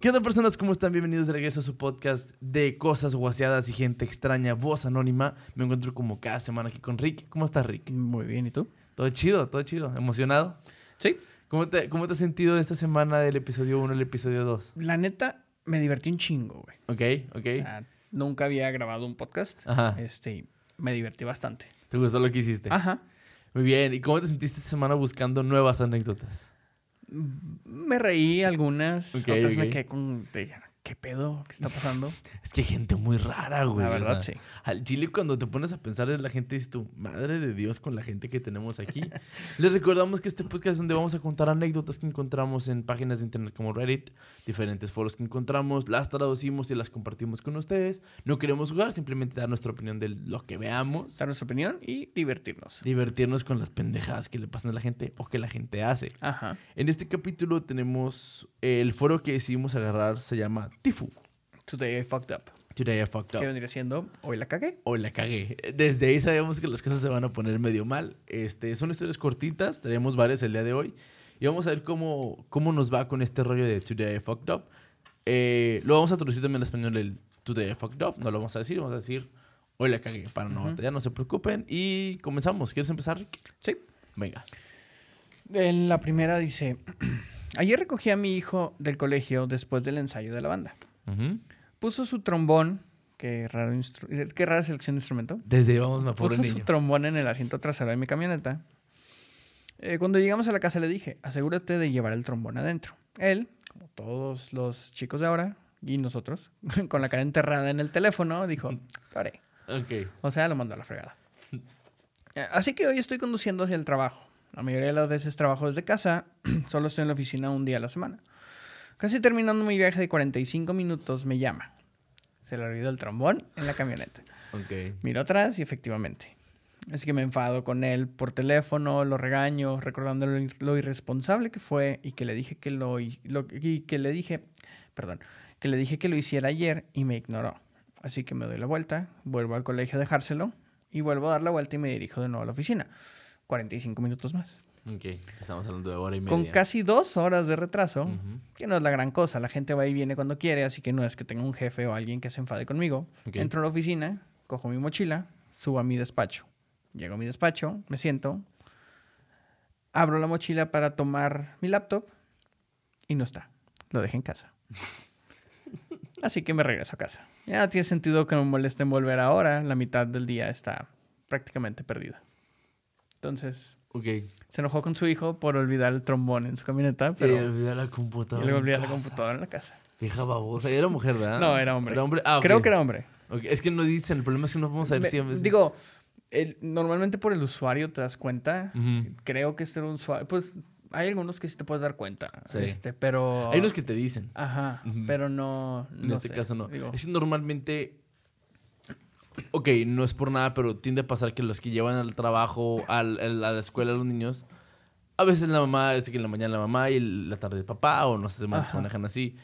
¿Qué onda personas? ¿Cómo están? Bienvenidos de regreso a su podcast de cosas guaseadas y gente extraña, voz anónima. Me encuentro como cada semana aquí con Rick. ¿Cómo estás, Rick? Muy bien, ¿y tú? Todo chido, todo chido. ¿Emocionado? Sí. ¿Cómo te, cómo te has sentido esta semana del episodio 1 al episodio 2? La neta, me divertí un chingo, güey. Ok, ok. O sea, nunca había grabado un podcast. Ajá. Este, me divertí bastante. ¿Te gustó lo que hiciste? Ajá. Muy bien. ¿Y cómo te sentiste esta semana buscando nuevas anécdotas? Me reí algunas, Ok, otras me quedé con... de, ¿Qué pedo? ¿Qué está pasando? Es que hay gente muy rara, güey. La o verdad, sea, sí. Al chile, cuando te pones a pensar en la gente, dices tú, madre de Dios con la gente que tenemos aquí. Les recordamos que este podcast es donde vamos a contar anécdotas que encontramos en páginas de internet como Reddit, diferentes foros que encontramos, las traducimos y las compartimos con ustedes. No queremos jugar, simplemente dar nuestra opinión de lo que veamos, Dar nuestra opinión y divertirnos. divertirnos con las pendejadas que le pasan a la gente o que la gente hace. Ajá. En este capítulo tenemos el foro que decidimos agarrar, se llama Tifu. Today I fucked up. Today I fucked up. ¿Qué vendría siendo? Hoy la cagué. Hoy la cagué. Desde ahí sabemos que las cosas se van a poner medio mal. Este, son historias cortitas, tenemos varias el día de hoy. Y vamos a ver cómo, cómo nos va con este rollo de Today I Fucked Up. Eh, lo vamos a traducir también en español el Today I Fucked Up. No lo vamos a decir, vamos a decir Hoy la cagué para no Ujú. batallar, no se preocupen. Y comenzamos. ¿Quieres empezar, Rick? Sí. Venga. En la primera dice... Ayer recogí a mi hijo del colegio después del ensayo de la banda. Puso su trombón... Qué, raro instru- qué rara selección de instrumento. Desde a Puso su niño. trombón en el asiento trasero de mi camioneta. Eh, cuando llegamos a la casa le dije, asegúrate de llevar el trombón adentro. Él, como todos los chicos de ahora, y nosotros, con la cara enterrada en el teléfono, dijo, lo haré. Ok. O sea, lo mandó a la fregada. Eh, Así que hoy estoy conduciendo hacia el trabajo. La mayoría de las veces trabajo desde casa, solo estoy en la oficina un día a la semana. Casi terminando mi viaje de 45 minutos, me llama. Se le olvidó el trombón en la camioneta. Ok. Miro atrás y efectivamente. Así que me enfado con él por teléfono, lo regaño, recordando lo, ir- lo irresponsable que fue y que le dije que lo, lo- y que le dije, perdón, que le dije que lo hiciera ayer y me ignoró. Así que me doy la vuelta, vuelvo al colegio a dejárselo y vuelvo a dar la vuelta y me dirijo de nuevo a la oficina. 45 minutos más. Ok. Estamos hablando de hora y media. Con casi dos horas de retraso, que no es la gran cosa. La gente va y viene cuando quiere, así que no es que tenga un jefe o alguien que se enfade conmigo. Ok. Entro a la oficina, cojo mi mochila, subo a mi despacho. Llego a mi despacho, me siento, abro la mochila para tomar mi laptop y no está. Lo dejé en casa. Así que me regreso a casa. Ya no tiene sentido que me moleste en volver ahora. La mitad del día está prácticamente perdida. Entonces, Ok. se enojó con su hijo por olvidar el trombón en su camioneta, Pero pero olvidé la y computadora. le en olvidé la computadora en la casa. Vieja babosa. Y era mujer, ¿verdad? No, era hombre. Era hombre. Ah, ok. Creo que era hombre. Ok, Es que no dicen, el problema es que no vamos a ver Me- si veces- Digo, el- normalmente por el usuario te das cuenta. Creo que este era un usuario. Pues hay algunos que sí te puedes dar cuenta. Sí. Este, pero. Hay unos que te dicen. Ajá, pero no. En este sé, caso no. digo, Es normalmente. Ok, no es por nada, pero tiende a pasar que los que llevan al trabajo, al, a la escuela a los niños, a veces la mamá, es que en la mañana la mamá y la tarde el papá, o no sé, se manejan así.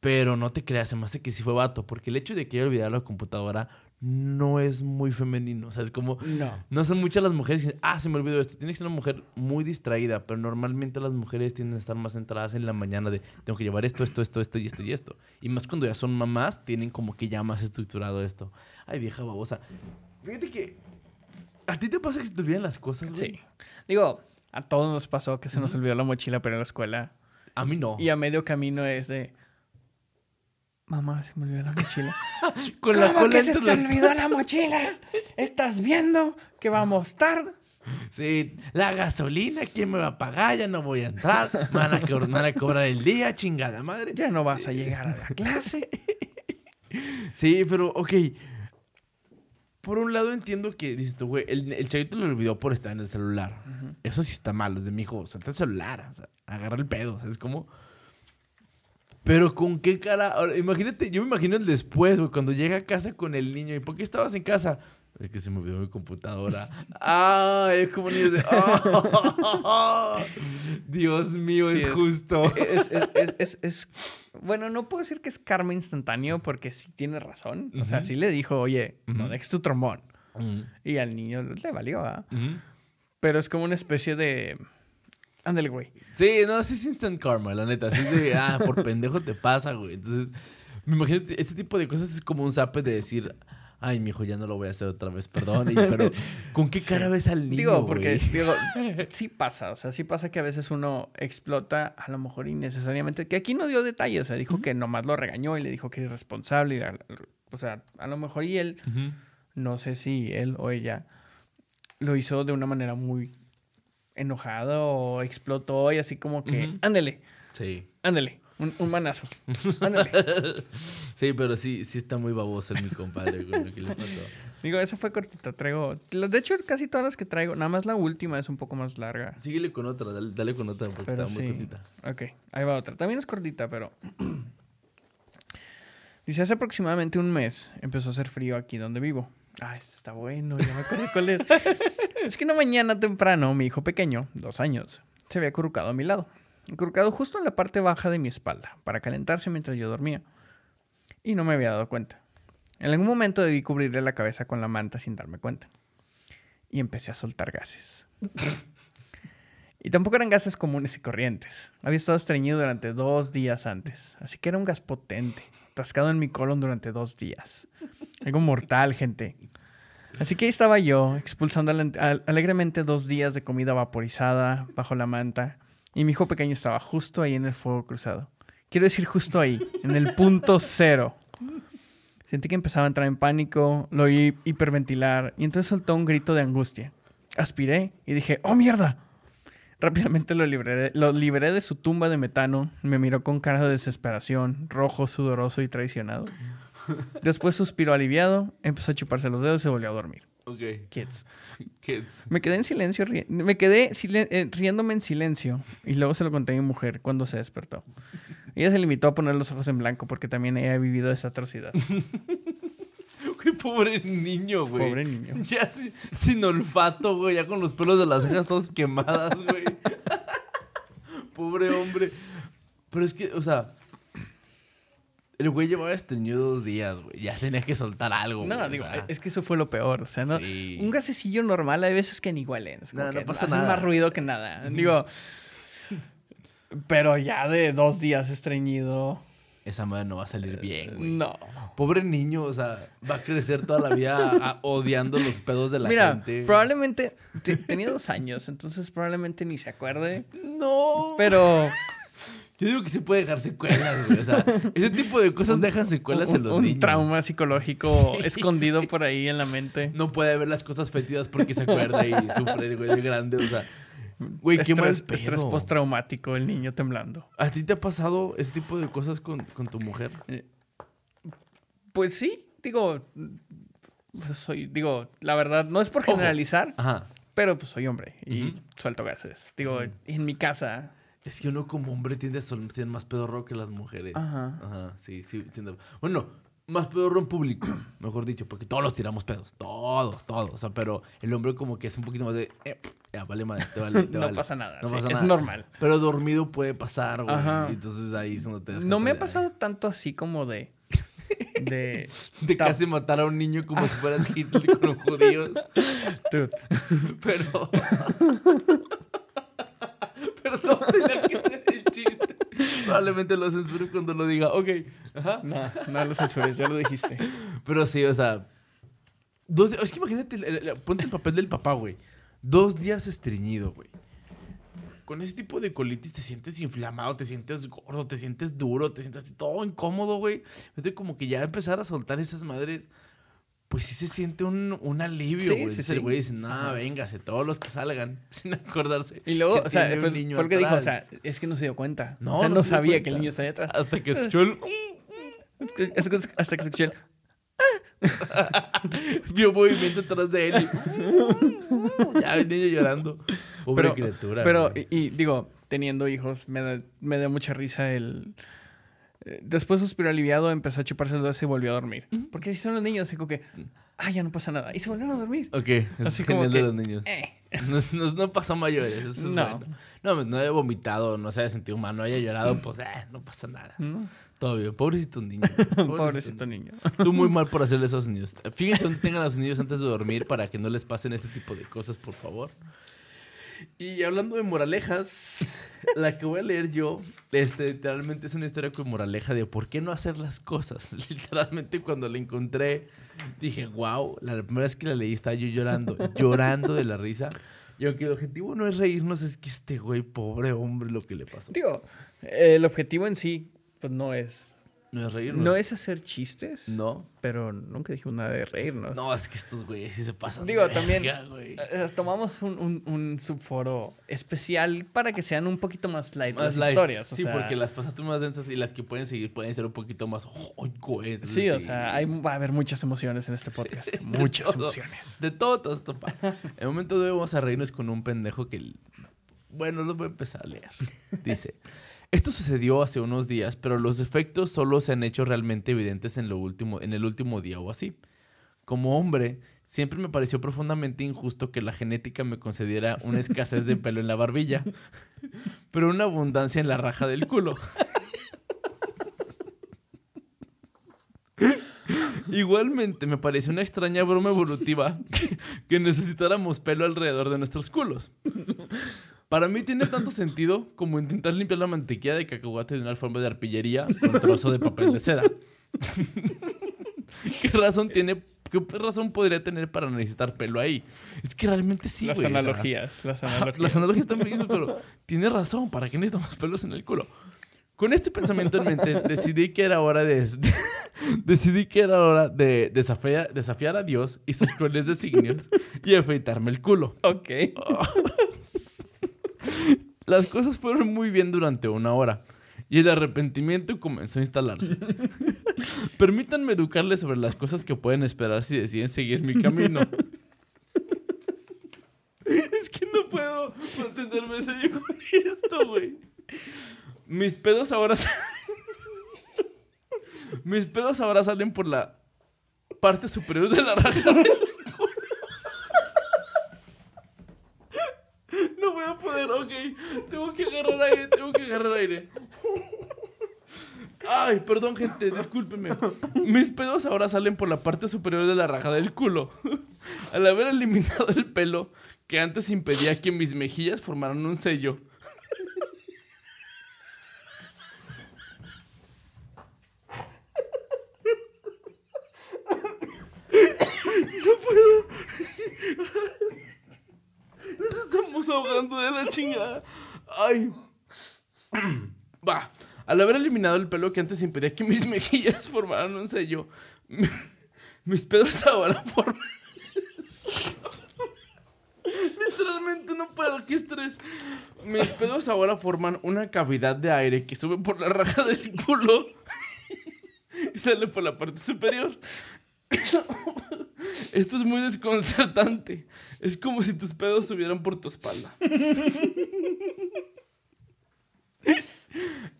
Pero no te creas, se me hace que sí fue vato, porque el hecho de que haya olvidado la computadora no es muy femenino. O sea, es como. No. No son muchas las mujeres que dicen, ah, se me olvidó esto. Tiene que ser una mujer muy distraída, pero normalmente las mujeres tienden a estar más centradas en la mañana de, tengo que llevar esto, esto, esto, esto y esto y esto. Y más cuando ya son mamás, tienen como que ya más estructurado esto. Ay, vieja babosa. Fíjate que, ¿a ti te pasa que se te olvidan las cosas, güey? Sí. Digo, a todos nos pasó que se nos olvidó la mochila para ir a la escuela. A mí no. Y a medio camino es de. Mamá, se me olvidó la mochila. Con la ¿Cómo cola que se te los- olvidó la mochila? ¿Estás viendo que vamos tarde? Sí, la gasolina, ¿quién me va a pagar? Ya no voy a entrar. Me van a, co- van a cobrar el día, chingada madre. Ya no vas a llegar a la clase. Sí, pero, ok. Por un lado entiendo que, dices tú, güey, el, el chavito lo olvidó por estar en el celular. Eso sí está mal. Es de mi hijo, suelta el celular. O sea, agarra el pedo. ¿Sabes cómo? Pero con qué cara. Ahora, imagínate, yo me imagino el después, güey, cuando llega a casa con el niño. ¿Y por qué estabas en casa? Es que se me olvidó mi computadora. ah, es como niños de. "Ah". Dios mío, Sí, es, es- justo. Es, es- es- es- es- Bueno, no puedo decir que es karma instantáneo porque sí tiene razón. O sea, sí le dijo, oye, no dejes tu trombón. Y al niño le valió, ¿ah? Pero es como una especie de... Ándale, güey. Sí, no, sí es instant karma, la neta. Sí es de, ah, por pendejo te pasa, güey. Entonces, me imagino este tipo de cosas es como un zape de decir, ay, mijo, ya no lo voy a hacer otra vez, perdón. Y- pero, ¿con qué cara ves al niño, Digo, porque, güey? digo, sí pasa, o sea, sí pasa que a veces uno explota a lo mejor innecesariamente, que aquí no dio detalles, o sea, dijo que nomás lo regañó y le dijo que era irresponsable, y o sea, a lo mejor y él, Ujú. no sé si él o ella lo hizo de una manera muy enojada o explotó y así como que, Ujú. ándale, Sí. ándale, un, un manazo, ándale. Sí, pero sí, sí está muy baboso el mi compadre con lo que le pasó. Digo, esa fue cortita, traigo, de hecho casi todas las que traigo, nada más la última es un poco más larga. Síguele con otra, dale, dale con otra porque Pero está muy cortita. Ok, ahí va otra. También es cortita, pero. Dice: hace aproximadamente un mes empezó a hacer frío aquí donde vivo. Ah, este está bueno, ya me acordé cuál es. es que una mañana temprano, mi hijo pequeño, dos años, se había acurrucado a mi lado. Acurrucado justo en la parte baja de mi espalda, para calentarse mientras yo dormía. Y no me había dado cuenta. En algún momento debí cubrirle la cabeza con la manta sin darme cuenta. Y empecé a soltar gases. Y tampoco eran gases comunes y corrientes. Había estado estreñido durante dos días antes. Así que era un gas potente, atascado en mi colon durante dos días. Algo mortal, gente. Así que ahí estaba yo, expulsando ale- al- alegremente dos días de comida vaporizada bajo la manta. Y mi hijo pequeño estaba justo ahí en el fuego cruzado. Quiero decir justo ahí, en el punto cero. Sentí que empezaba a entrar en pánico, lo oí hiperventilar y entonces soltó un grito de angustia. Aspiré y dije, ¡oh mierda! Rápidamente lo liberé, lo liberé de su tumba de metano. Me miró con cara de desesperación, rojo, sudoroso y traicionado. Después suspiró aliviado, empezó a chuparse los dedos y se volvió a dormir. Ok. Kids. Kids. Me quedé en silencio, ri- me quedé silen- eh, riéndome en silencio y luego se lo conté a mi mujer cuando se despertó. Ella se limitó a poner los ojos en blanco porque también ella ha vivido esa atrocidad. Güey, pobre niño, güey. Pobre niño. Ya sin, sin olfato, güey. Ya con los pelos de las cejas todos quemadas, güey. pobre hombre. Pero es que, o sea... El güey llevaba estreñido dos días, güey. Ya tenía que soltar algo, No, güey, o digo, sea. es que eso fue lo peor. O sea, no, Sí. un gasecillo normal hay veces que ni huelen. es como No, pasa hacen nada. más ruido que nada. Digo, pero ya de dos días estreñido. Esa madre no va a salir bien, güey. No. Pobre niño, o sea, va a crecer toda la vida a- odiando los pedos de la Mira, gente. probablemente te- tenía dos años, entonces probablemente ni se acuerde. No. Pero Yo digo que sí puede dejar secuelas, güey. O sea, ese tipo de cosas dejan secuelas un, en los un niños. trauma psicológico Sí. escondido por ahí en la mente. No puede ver las cosas fétidas porque se acuerda y sufre, güey, de grande. O sea, güey, qué mal pedo. estrés postraumático, el niño temblando. ¿A ti te ha pasado ese tipo de cosas con, con tu mujer? Pues sí, digo, pues soy, digo, la verdad, no es por Ojo. generalizar, Ajá. pero pues soy hombre y Ujú. suelto gases. Digo, en mi casa. Es que uno como hombre tiende a tener más pedorro que las mujeres. Ajá. Ajá, sí, sí. tiende- Bueno, más pedorro en público, mejor dicho, porque todos los tiramos pedos. Todos, todos. O sea, pero el hombre como que es un poquito más de... eh, ya, vale madre, te vale, te no vale. pasa nada. No sí, pasa es nada. normal. Pero dormido puede pasar, güey. Ajá. Entonces ahí es donde te das No me ha de, pasado tanto así como de. De. De casi matar a un niño como si fueras Hitler con los judíos. Dude, Pero. Perdón, tenía que hacer el chiste. Probablemente lo censuro cuando lo diga. Ok. Ajá. No, no lo censures, ya lo dijiste. Pero sí, o sea. Dos, es que imagínate, ponte el papel del papá, güey. Dos días estreñido, güey. Con ese tipo de colitis te sientes inflamado, te sientes gordo, te sientes duro, te sientes todo incómodo, güey. Entonces, como que ya empezar a soltar esas madres, pues sí se siente un, un alivio, Sí, güey. sí, el güey dice, no, véngase, todos los que salgan, sin acordarse. Y luego, o sea, fue, niño fue lo que dijo, o sea, es que no se dio cuenta. No, o sea, no no, se dio sabía que el niño estaba atrás. Hasta que escuchó el... Hasta que escuché el. Vio movimiento atrás de él. y- ya el niño llorando. Pobre Pero- criatura. Pero, y, y digo, teniendo hijos, me da, me da mucha risa el. Después suspiró aliviado, empezó a chuparse el dedo y volvió a dormir. Porque si son los niños, así como que, ah, ya no pasa nada. Y se volvieron a dormir. Ok, eso Así es genial que, de los niños. Eh. No, no, no pasó mayores. Eso es No. bueno. No, pues, no haya vomitado, no se haya sentido mal, no haya llorado, pues eh, no pasa nada. ¿no? Todo bien. Pobrecito niño. Pobrecito niño. Tú muy mal por hacerle esos niños. Fíjense dónde tengan a sus niños antes de dormir para que no les pasen este tipo de cosas, por favor. Y hablando de moralejas, la que voy a leer yo, este, literalmente es una historia con moraleja de por qué no hacer las cosas. Literalmente cuando la encontré, dije, wow, la primera vez que la leí estaba yo llorando, llorando de la risa. Y aunque el objetivo no es reírnos, es que este güey, pobre hombre, lo que le pasó. Digo, el objetivo en sí, pues no es. No es reírnos. No es hacer chistes. No. Pero nunca dijimos nada de reírnos. No, es que estos güeyes sí se pasan. Digo, de también verga, güey. eh, tomamos un, un- un subforo especial para que sean un poquito más light Más las light. historias. o Sí, sea, porque las pasaste más densas y las que pueden seguir pueden ser un poquito más. ¡Oh, güey! Sí, o sea, hay, va a haber muchas emociones en este podcast. Muchas todo. emociones. De todo, todo esto. En el momento de hoy vamos a reírnos con un pendejo que. Bueno, lo voy a empezar a leer. Dice: Esto sucedió hace unos días, pero los efectos solo se han hecho realmente evidentes en, lo último, en el último día o así. Como hombre, siempre me pareció profundamente injusto que la genética me concediera una escasez de pelo en la barbilla, pero una abundancia en la raja del culo. Igualmente, me pareció una extraña broma evolutiva que, que necesitáramos pelo alrededor de nuestros culos. Para mí tiene tanto sentido como intentar limpiar la mantequilla de cacahuate de una forma de arpillería con un trozo de papel de seda. ¿Qué razón tiene? ¿Qué razón podría tener para necesitar pelo ahí? Es que realmente sí, las güey, o sea, analogías. las analogías. Las analogías están bien, pero tiene razón. ¿Para qué necesitamos pelos en el culo? Con este pensamiento en mente, decidí que era hora de, de- decidí que era hora de desafiar, desafiar a Dios y sus crueles designios y afeitarme el culo. Ok. Las cosas fueron muy bien durante una hora y el arrepentimiento comenzó a instalarse. Permítanme educarles sobre las cosas que pueden esperar si deciden seguir mi camino. es que no puedo mantenerme serio con esto, güey. Mis pedos ahora sa- Mis pedos ahora salen por la parte superior de la raja del No voy a poder, ok. Tengo que agarrar aire, tengo que agarrar aire. Ay, perdón, gente, discúlpeme. Mis pedos ahora salen por la parte superior de la raja del culo. Al haber eliminado el pelo que antes impedía que mis mejillas formaran un sello. Nos estamos ahogando de la chingada. Ay. Va. Al haber eliminado el pelo que antes impedía que mis mejillas formaran un sello, mis pedos ahora forman. Literalmente no puedo, qué estrés. Mis pedos ahora forman una cavidad de aire que sube por la raja del culo y sale por la parte superior. Esto es muy desconcertante. Es como si tus pedos subieran por tu espalda.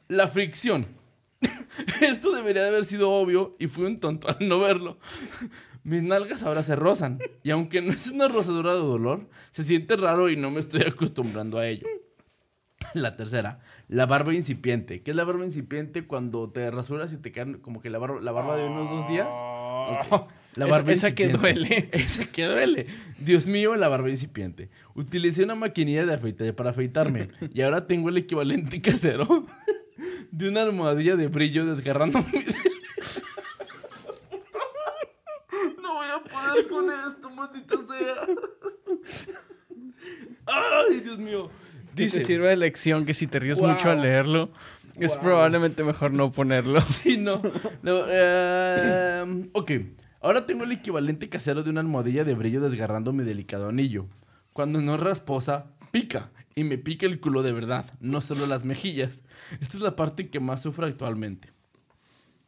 La fricción. Esto debería de haber sido obvio y fui un tonto al no verlo. Mis nalgas ahora se rozan y aunque no es una rozadura de dolor, se siente raro y no me estoy acostumbrando a ello. La tercera, la barba incipiente. ¿Qué es la barba incipiente? Cuando te rasuras y te quedan como que la barba, la barba de unos dos días. Ok. La barba esa que duele. Esa que duele. Dios mío, la barba incipiente. Utilicé una maquinilla de afeitar para afeitarme y ahora tengo el equivalente casero de una almohadilla de brillo desgarrando mi... No voy a poder con esto, maldita sea. Ay, Dios mío. Dice, Dice, sirve de lección que si te ríes Wow. mucho al leerlo, es Wow. probablemente mejor no ponerlo. Sí, no. No, eh, ok. Ahora tengo el equivalente casero de una almohadilla de brillo desgarrando mi delicado anillo. Cuando no rasposa, pica. Y me pica el culo de verdad, no solo las mejillas. Esta es la parte que más sufro actualmente.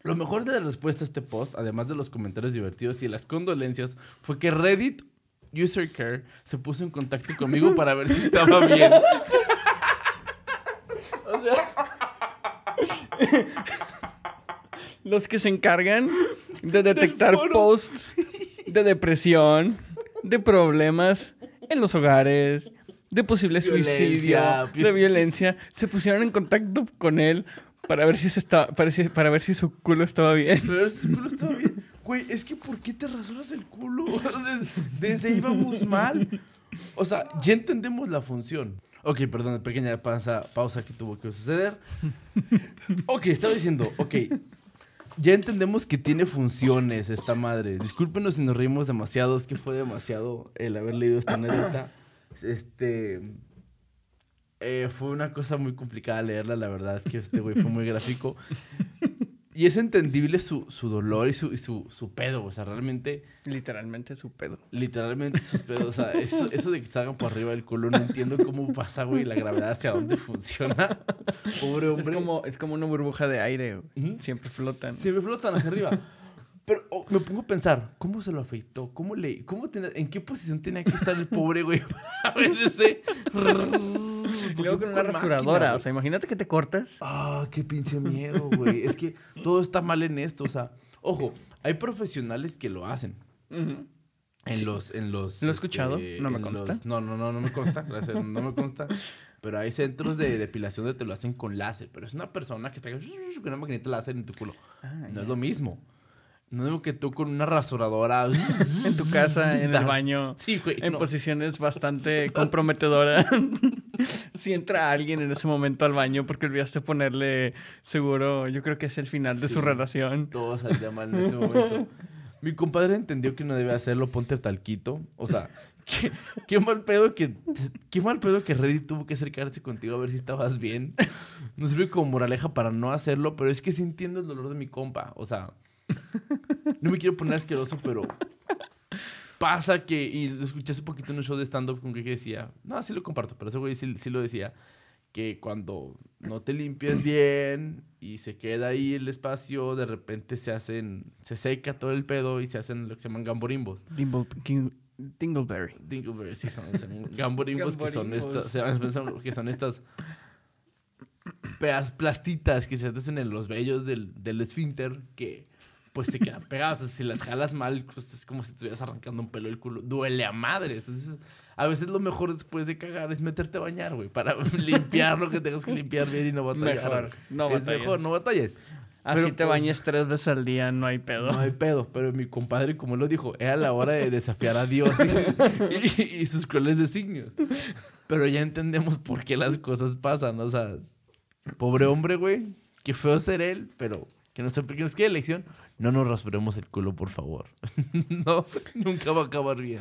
Lo mejor de la respuesta a este post, además de los comentarios divertidos y las condolencias, fue que Reddit User Care se puso en contacto conmigo para ver si estaba bien. o sea, Los que se encargan de detectar posts de depresión, de problemas en los hogares, de posible Violencia, suicidio, de violencia, se pusieron en contacto con él para ver si se estaba, para, si- para ver si su culo estaba bien. Pero su culo estaba bien. Güey, es que ¿por qué te rasuras el culo? Desde ahí vamos mal. O sea, ya entendemos la función. Ok, perdón, pequeña pausa, pausa que tuvo que suceder. Ok, estaba diciendo, ok. Ya entendemos que tiene funciones esta madre. Discúlpenos si nos reímos demasiado, es que fue demasiado el haber leído esta anécdota. Este. eh, fue una cosa muy complicada leerla, la verdad es que este güey fue muy gráfico. Y es entendible su, su dolor y, su, y su, su pedo, o sea, realmente, Literalmente su pedo. literalmente sus pedos, o sea, eso, eso de que salgan por arriba del culo, no entiendo cómo pasa, güey, la gravedad hacia dónde funciona. Pobre hombre. Es como, es como una burbuja de aire. güey. Siempre flotan. Siempre flotan hacia arriba. Pero oh, me pongo a pensar, ¿cómo se lo afeitó? ¿Cómo le, cómo tenía- ¿En qué posición tenía que estar el pobre güey para ver ese? Y luego con una rasuradora. o sea, imagínate que te cortas. Ah, qué pinche miedo, güey. Es que todo está mal en esto. O sea, ojo, hay profesionales que lo hacen. En los, en los. Lo he escuchado, no me consta. los- no, no, no, no me consta. gracias, no me consta. Pero hay centros de depilación donde te lo hacen con láser. Pero es una persona que está con una maquinita láser en tu culo. Ah, no ya. es lo mismo. No digo que tú con una rasuradora. En tu casa, en el baño. Sí, güey. En no. posiciones bastante comprometedoras. si entra alguien en ese momento al baño porque olvidaste ponerle seguro, yo creo que es el final de su relación. Todo saldría mal en ese momento. Mi compadre entendió que no debe hacerlo, ponte talquito. O sea, qué, qué mal pedo que. Qué mal pedo que Reddit tuvo que acercarse contigo a ver si estabas bien. No sirve como moraleja para no hacerlo, pero es que sí entiendo el dolor de mi compa. O sea, no me quiero poner asqueroso, pero. Pasa que, y lo escuché hace poquito en un show de stand-up con que decía, no, sí lo comparto, pero ese güey sí, sí lo decía, que cuando no te limpias bien y se queda ahí el espacio, de repente se hacen, se seca todo el pedo y se hacen lo que se llaman gamborimbos. King- Dingleberry. Dingleberry, sí, son, son gamborimbos que son estas, que son estas peas- plastitas que se hacen en los vellos del, del esfínter que pues se quedan pegadas. Si las jalas mal, pues es como si estuvieras arrancando un pelo del culo. Duele a madre. Entonces, a veces lo mejor después de cagar es meterte a bañar, güey, para limpiar lo que tengas que limpiar bien y no batallar. Mejor, no es mejor, no batalles. Así Pero, te pues, bañes tres veces al día, no hay pedo. No hay pedo, pero mi compadre, como lo dijo, era la hora de desafiar a Dios y, y sus crueles designios. Pero ya entendemos por qué las cosas pasan, ¿no? o sea, pobre hombre, güey, qué feo ser él, pero que nos, que nos quede lección, no nos rasuremos el culo, por favor. no, nunca va a acabar bien.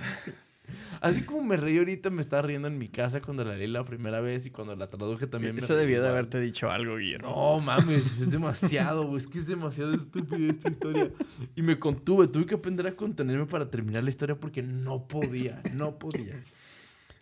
Así como me reí ahorita, me estaba riendo en mi casa cuando la leí la primera vez y cuando la traduje también me Eso reí debió de haberte dicho algo, Guillermo. No mames, es demasiado, güey. Es que es demasiado estúpida esta historia. Y me contuve, tuve que aprender a contenerme para terminar la historia porque no podía, no podía.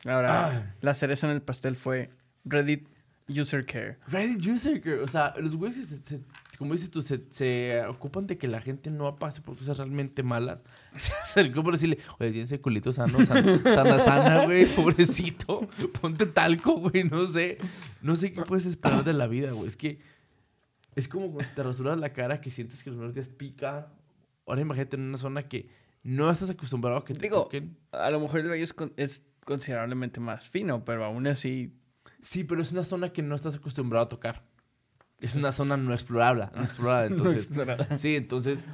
Ahora, Ah. la cereza en el pastel fue Reddit User Care. Reddit user, que, o sea, los güeyes, se- se- como dices tú, se, se ocupan de que la gente no pase por cosas realmente malas. Se acercó por decirle, oye, tienes el culito sano, sana, sana, sana, güey, pobrecito. Ponte talco, güey, no sé. No sé qué puedes esperar de la vida, güey. Es que es como cuando te rasuras la cara que sientes que los primeros días pica. Ahora imagínate en una zona que no estás acostumbrado a que te Digo, toquen. A lo mejor el vello es, con- es considerablemente más fino, pero aún así Sí, pero es una zona que no estás acostumbrado a tocar. Es una zona no explorable, no explorada, entonces. explorada. Sí, entonces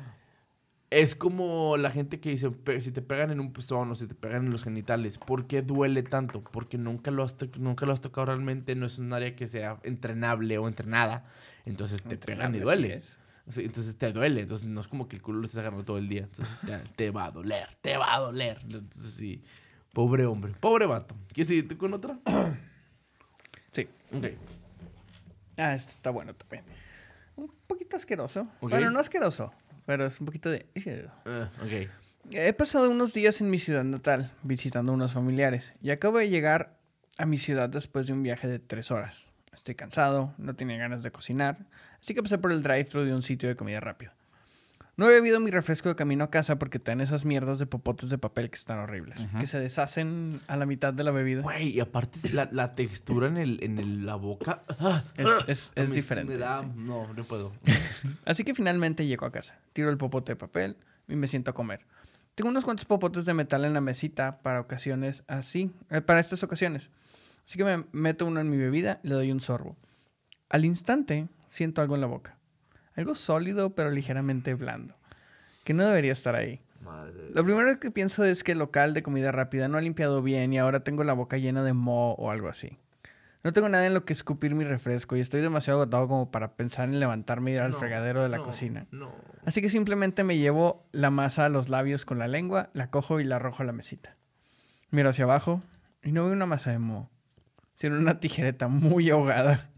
es como la gente que dice, "Pe- si te pegan en un pezón o si te pegan en los genitales, ¿por qué duele tanto? Porque nunca lo has, nunca lo has tocado realmente, no es un área que sea entrenable o entrenada, entonces te pegan y duele. sí es. Sí, entonces te duele, entonces no es como que el culo lo estés agarrando todo el día, entonces te, te va a doler, te va a doler. Entonces sí, pobre hombre, pobre vato. ¿Quieres seguirte con otra? Sí. Ok. Ah, esto está bueno también. Un poquito asqueroso. Bueno, no asqueroso, pero es un poquito de... Ah, ok. He pasado unos días en mi ciudad natal, visitando a unos familiares, y acabo de llegar a mi ciudad después de un viaje de tres horas. Estoy cansado, no tenía ganas de cocinar, así que pasé por el drive-thru de un sitio de comida rápida. No había bebido mi refresco de camino a casa porque te dan esas mierdas de popotes de papel que están horribles, que se deshacen a la mitad de la bebida. Güey, y aparte la, la textura en, el, en el- la boca. ah, Es, es- a es sí diferente. me da- sí. No, no puedo. Así que finalmente llego a casa. Tiro el popote de papel y me siento a comer. Tengo unos cuantos popotes de metal en la mesita para ocasiones así, eh, para estas ocasiones. Así que me meto uno en mi bebida y le doy un sorbo. Al instante siento algo en la boca. Algo sólido pero ligeramente blando. Que no debería estar ahí. Madre. Lo primero que pienso es que el local de comida rápida no ha limpiado bien y ahora tengo la boca llena de moho o algo así. No tengo nada en lo que escupir mi refresco y estoy demasiado agotado como para pensar en levantarme y ir al No, fregadero de la no, cocina. No. Así que simplemente me llevo la masa a los labios con la lengua, la cojo y la arrojo a la mesita. Miro hacia abajo y no veo una masa de moho, sino una tijereta muy ahogada.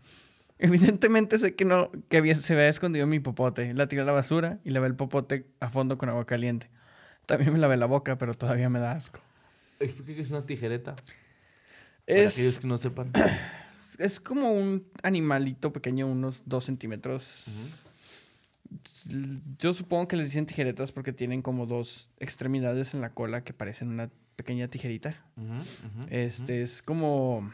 Evidentemente sé que no, que había- se había escondido mi popote. La tiré a la basura y lavé el popote a fondo con agua caliente. También me lavé la boca, pero todavía me da asco. Explica que es una tijereta. Para aquellos que no sepan. es como un animalito pequeño, unos dos centímetros. Yo supongo que les dicen tijeretas porque tienen como dos extremidades en la cola que parecen una pequeña tijerita. Este es como.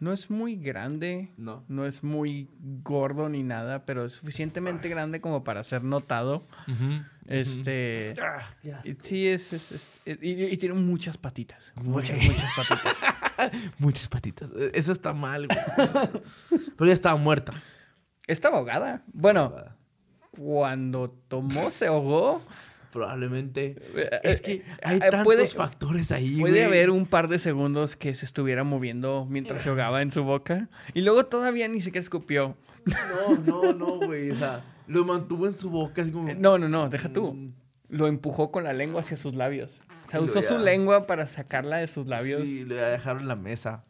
No es muy grande. No. no es muy gordo ni nada, pero es suficientemente grande como para ser notado. Este. Y Sí, es. es- es- y, y tiene muchas patitas. Muchas, muchas patitas. Muchas patitas. Esa está mal, güey. Pero ya estaba muerta. Estaba ahogada. Bueno, cuando tomó, se ahogó. Probablemente. Eh, Es eh, que hay eh, tantos puede- factores ahí, Puede güey. haber un par de segundos que se estuviera moviendo mientras se ahogaba en su boca. Y luego todavía ni siquiera escupió. No, no, no, güey. O sea, lo mantuvo en su boca así como... No, no, no, deja tú. Mm, Lo empujó con la lengua hacia sus labios. O sea, usó su lengua para sacarla de sus labios. Sí, le dejaron en la mesa.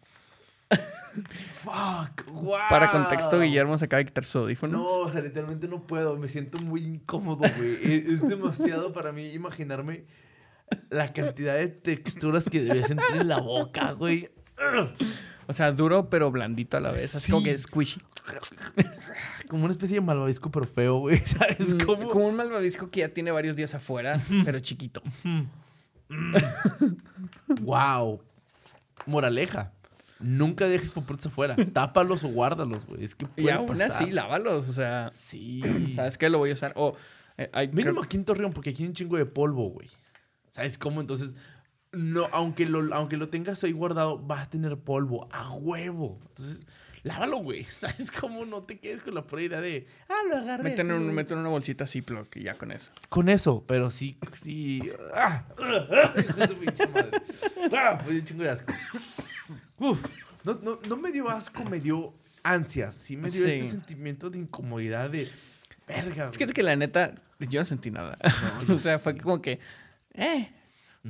Fuck, wow. Para contexto, Guillermo se acaba de quitar sus audífonos. No, o sea, literalmente no puedo. Me siento muy incómodo, güey. Es, es demasiado para mí imaginarme la cantidad de texturas que debía sentir en la boca, güey. O sea, duro pero blandito a la vez. Así Sí. como que squishy. Como una especie de malvavisco, pero feo, güey. ¿Sabes Mm, cómo? Como un malvavisco que ya tiene varios días afuera, pero chiquito. Wow. Moraleja. Nunca dejes popotes afuera. Tápalos o guárdalos, güey. Es que puede Y aún pasar. así, lávalos. O sea, Sí. ¿sabes qué? Lo voy a usar. O, eh, hay- Mínimo creo- aquí en Torreón, porque aquí hay un chingo de polvo, güey. ¿Sabes cómo? Entonces, no, aunque lo, aunque lo tengas ahí guardado, vas a tener polvo a huevo. Entonces, lávalo, güey. ¿Sabes cómo? No te quedes con la pura idea de, ah, lo agarré. Meten sí, en, güey". meten en una bolsita Ziploc y ya con eso. Con eso, pero sí, sí. ¡Ah! ¡Ah! Su pinche madre. ¡Ah! Uf. No, no, no me dio asco, me dio ansias. Sí me dio Sí. este sentimiento de incomodidad de verga. güey. Fíjate que la neta, yo no sentí nada. o sea, fue como que, eh,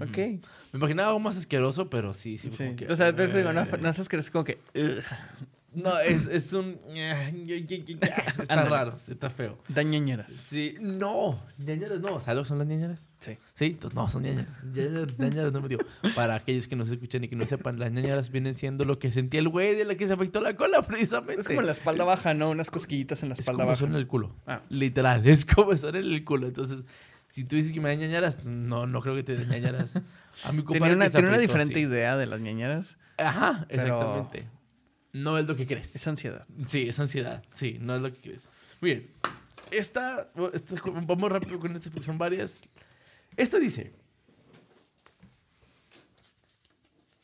ok. Me imaginaba algo más asqueroso, pero sí, sí. Sí. fue como que, Entonces, entonces digo, no, eh. no es como que, ugh, No, es, es un. Está Ándale. raro, sí, está feo. da ñañeras. Sí, no, ñañeras no. ¿Sabes lo que son las ñañeras? Sí. Sí, entonces no, son ñañaras. Ñañaras, ñañaras no me dio. Para aquellos que no se escuchan y que no sepan, las ñañaras vienen siendo lo que sentía el güey de la que se afectó la cola, precisamente. Es como en la espalda baja, ¿no? Unas cosquillitas en la Es espalda como baja. son en el culo. Ah. Literal, es como son en el culo. Entonces, si tú dices que me da ñañaras, no, no creo que te den ñañaras. A mi compadre Tenía una, que se tenía una afectó diferente así. idea de las ñañeras. Ajá, pero- exactamente. No es lo que crees. Es ansiedad. Sí, es ansiedad. Sí, no es lo que crees. Muy bien. Esta, esta- vamos rápido con estas porque son varias. Esta dice.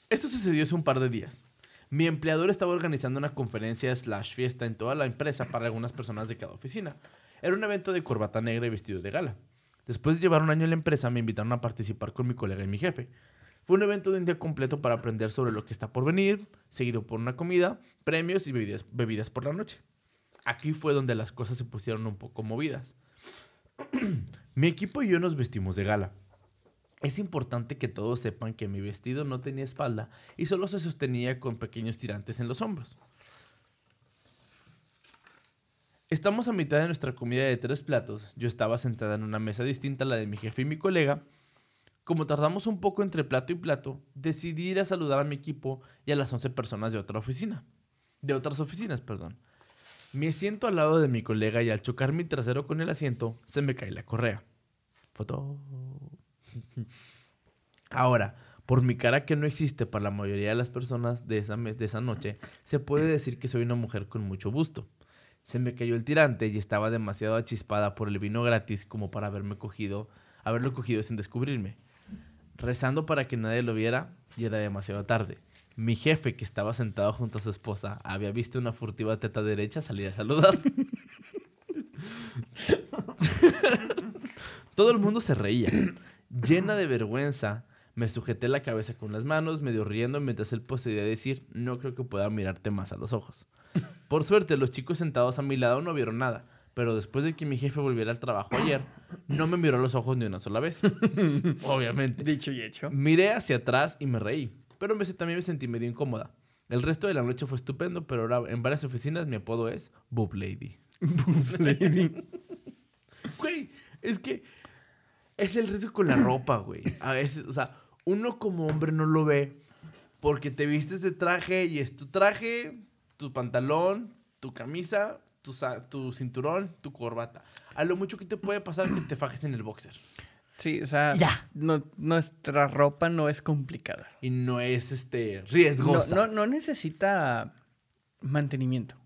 Esto sucedió hace un par de días. Mi empleador estaba organizando una conferencia slash fiesta en toda la empresa para algunas personas de cada oficina. Era un evento de corbata negra y vestido de gala. Después de llevar un año en la empresa, me invitaron a participar con mi colega y mi jefe. Fue un evento de un día completo para aprender sobre lo que está por venir, seguido por una comida, premios y bebidas, por la noche. Aquí fue donde las cosas se pusieron un poco movidas. mi equipo y yo nos vestimos de gala. Es importante que todos sepan que mi vestido no tenía espalda y solo se sostenía con pequeños tirantes en los hombros. Estamos a mitad de nuestra comida de tres platos. Yo estaba sentada en una mesa distinta a la de mi jefe y mi colega. Como tardamos un poco entre plato y plato, decidí ir a saludar a mi equipo y a las 11 personas de otra oficina. De otras oficinas, perdón. Me siento al lado de mi colega y al chocar mi trasero con el asiento, se me cae la correa. Foto. Ahora, por mi cara que no existe para la mayoría de las personas de esa, de esa noche, se puede decir que soy una mujer con mucho gusto. Se me cayó el tirante y estaba demasiado achispada por el vino gratis como para haberme cogido, haberlo cogido sin descubrirme. Rezando para que nadie lo viera y era demasiado tarde. Mi jefe, que estaba sentado junto a su esposa, había visto una furtiva teta derecha salir a saludar. Todo el mundo se reía. Llena de vergüenza, me sujeté la cabeza con las manos, medio riendo mientras él procedía a decir, no creo que pueda mirarte más a los ojos. Por suerte, los chicos sentados a mi lado no vieron nada, pero después de que mi jefe volviera al trabajo ayer, no me miró los ojos ni una sola vez. Obviamente. Dicho y hecho. Miré hacia atrás y me reí, pero en vez también me sentí medio incómoda. El resto de la noche fue estupendo, pero ahora en varias oficinas mi apodo es Boob Lady. Güey, es que es el riesgo con la ropa, güey. A veces, o sea, uno como hombre no lo ve porque te vistes de traje y es tu traje, tu pantalón, tu camisa, tu, cinturón, tu corbata. A lo mucho que te puede pasar que te fajes en el boxer. Sí, o sea, Ya. no- nuestra ropa no es complicada. Y no es este riesgosa. no, no necesita mantenimiento.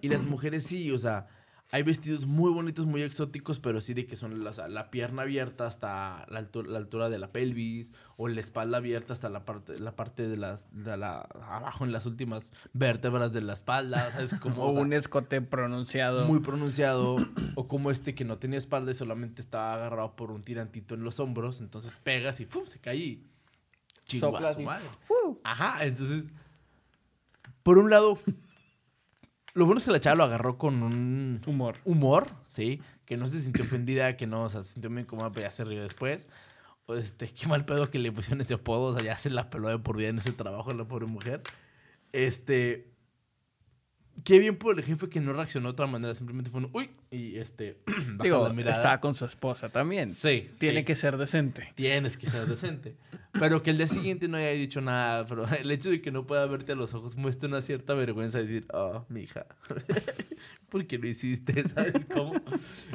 Y las mujeres sí, o sea, hay vestidos muy bonitos, muy exóticos, pero sí de que son la, la pierna abierta hasta la altura, la altura de la pelvis, o la espalda abierta hasta la parte, la parte de las, de la, abajo en las últimas vértebras de la espalda, ¿sabes? Como, O o sea, un escote pronunciado. muy pronunciado, o como este que no tenía espalda y solamente estaba agarrado por un tirantito en los hombros, entonces pegas y se cae y chingo a Soplas su madre. Ajá, entonces. Por un lado, lo bueno es que la chava lo agarró con un Humor. humor, ¿sí? Que no se sintió ofendida, que no, o sea, se sintió muy incómoda, pero ya se rió después. O este, qué mal pedo que le pusieron ese apodo, o sea, ya se la peló de por vida en ese trabajo la pobre mujer. Este. Qué bien por el jefe que no reaccionó de otra manera, simplemente fue un uy, y este. Digo, la mirada. estaba con su esposa también. Sí. Tiene sí. que ser decente. Tienes que ser decente. Pero que el día siguiente no haya dicho nada. Pero el hecho de que no pueda verte a los ojos muestra una cierta vergüenza de decir, oh, mi hija, ¿por qué lo hiciste? ¿Sabes cómo?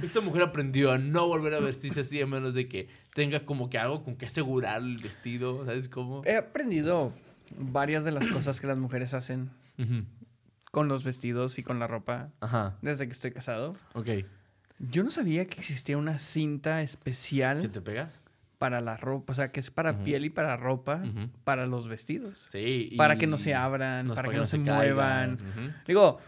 Esta mujer aprendió a no volver a vestirse así a menos de que tenga como que algo con que asegurar el vestido. ¿Sabes cómo? He aprendido varias de las cosas que las mujeres hacen Ujú. Con los vestidos y con la ropa Ajá. desde que estoy casado. Ok. Yo no sabía que existía una cinta ¿Qué especial te pegas? para la ropa, o sea, que es para piel y para ropa, para los vestidos. Sí. y- Para que no se abran, para que no se muevan. Digo,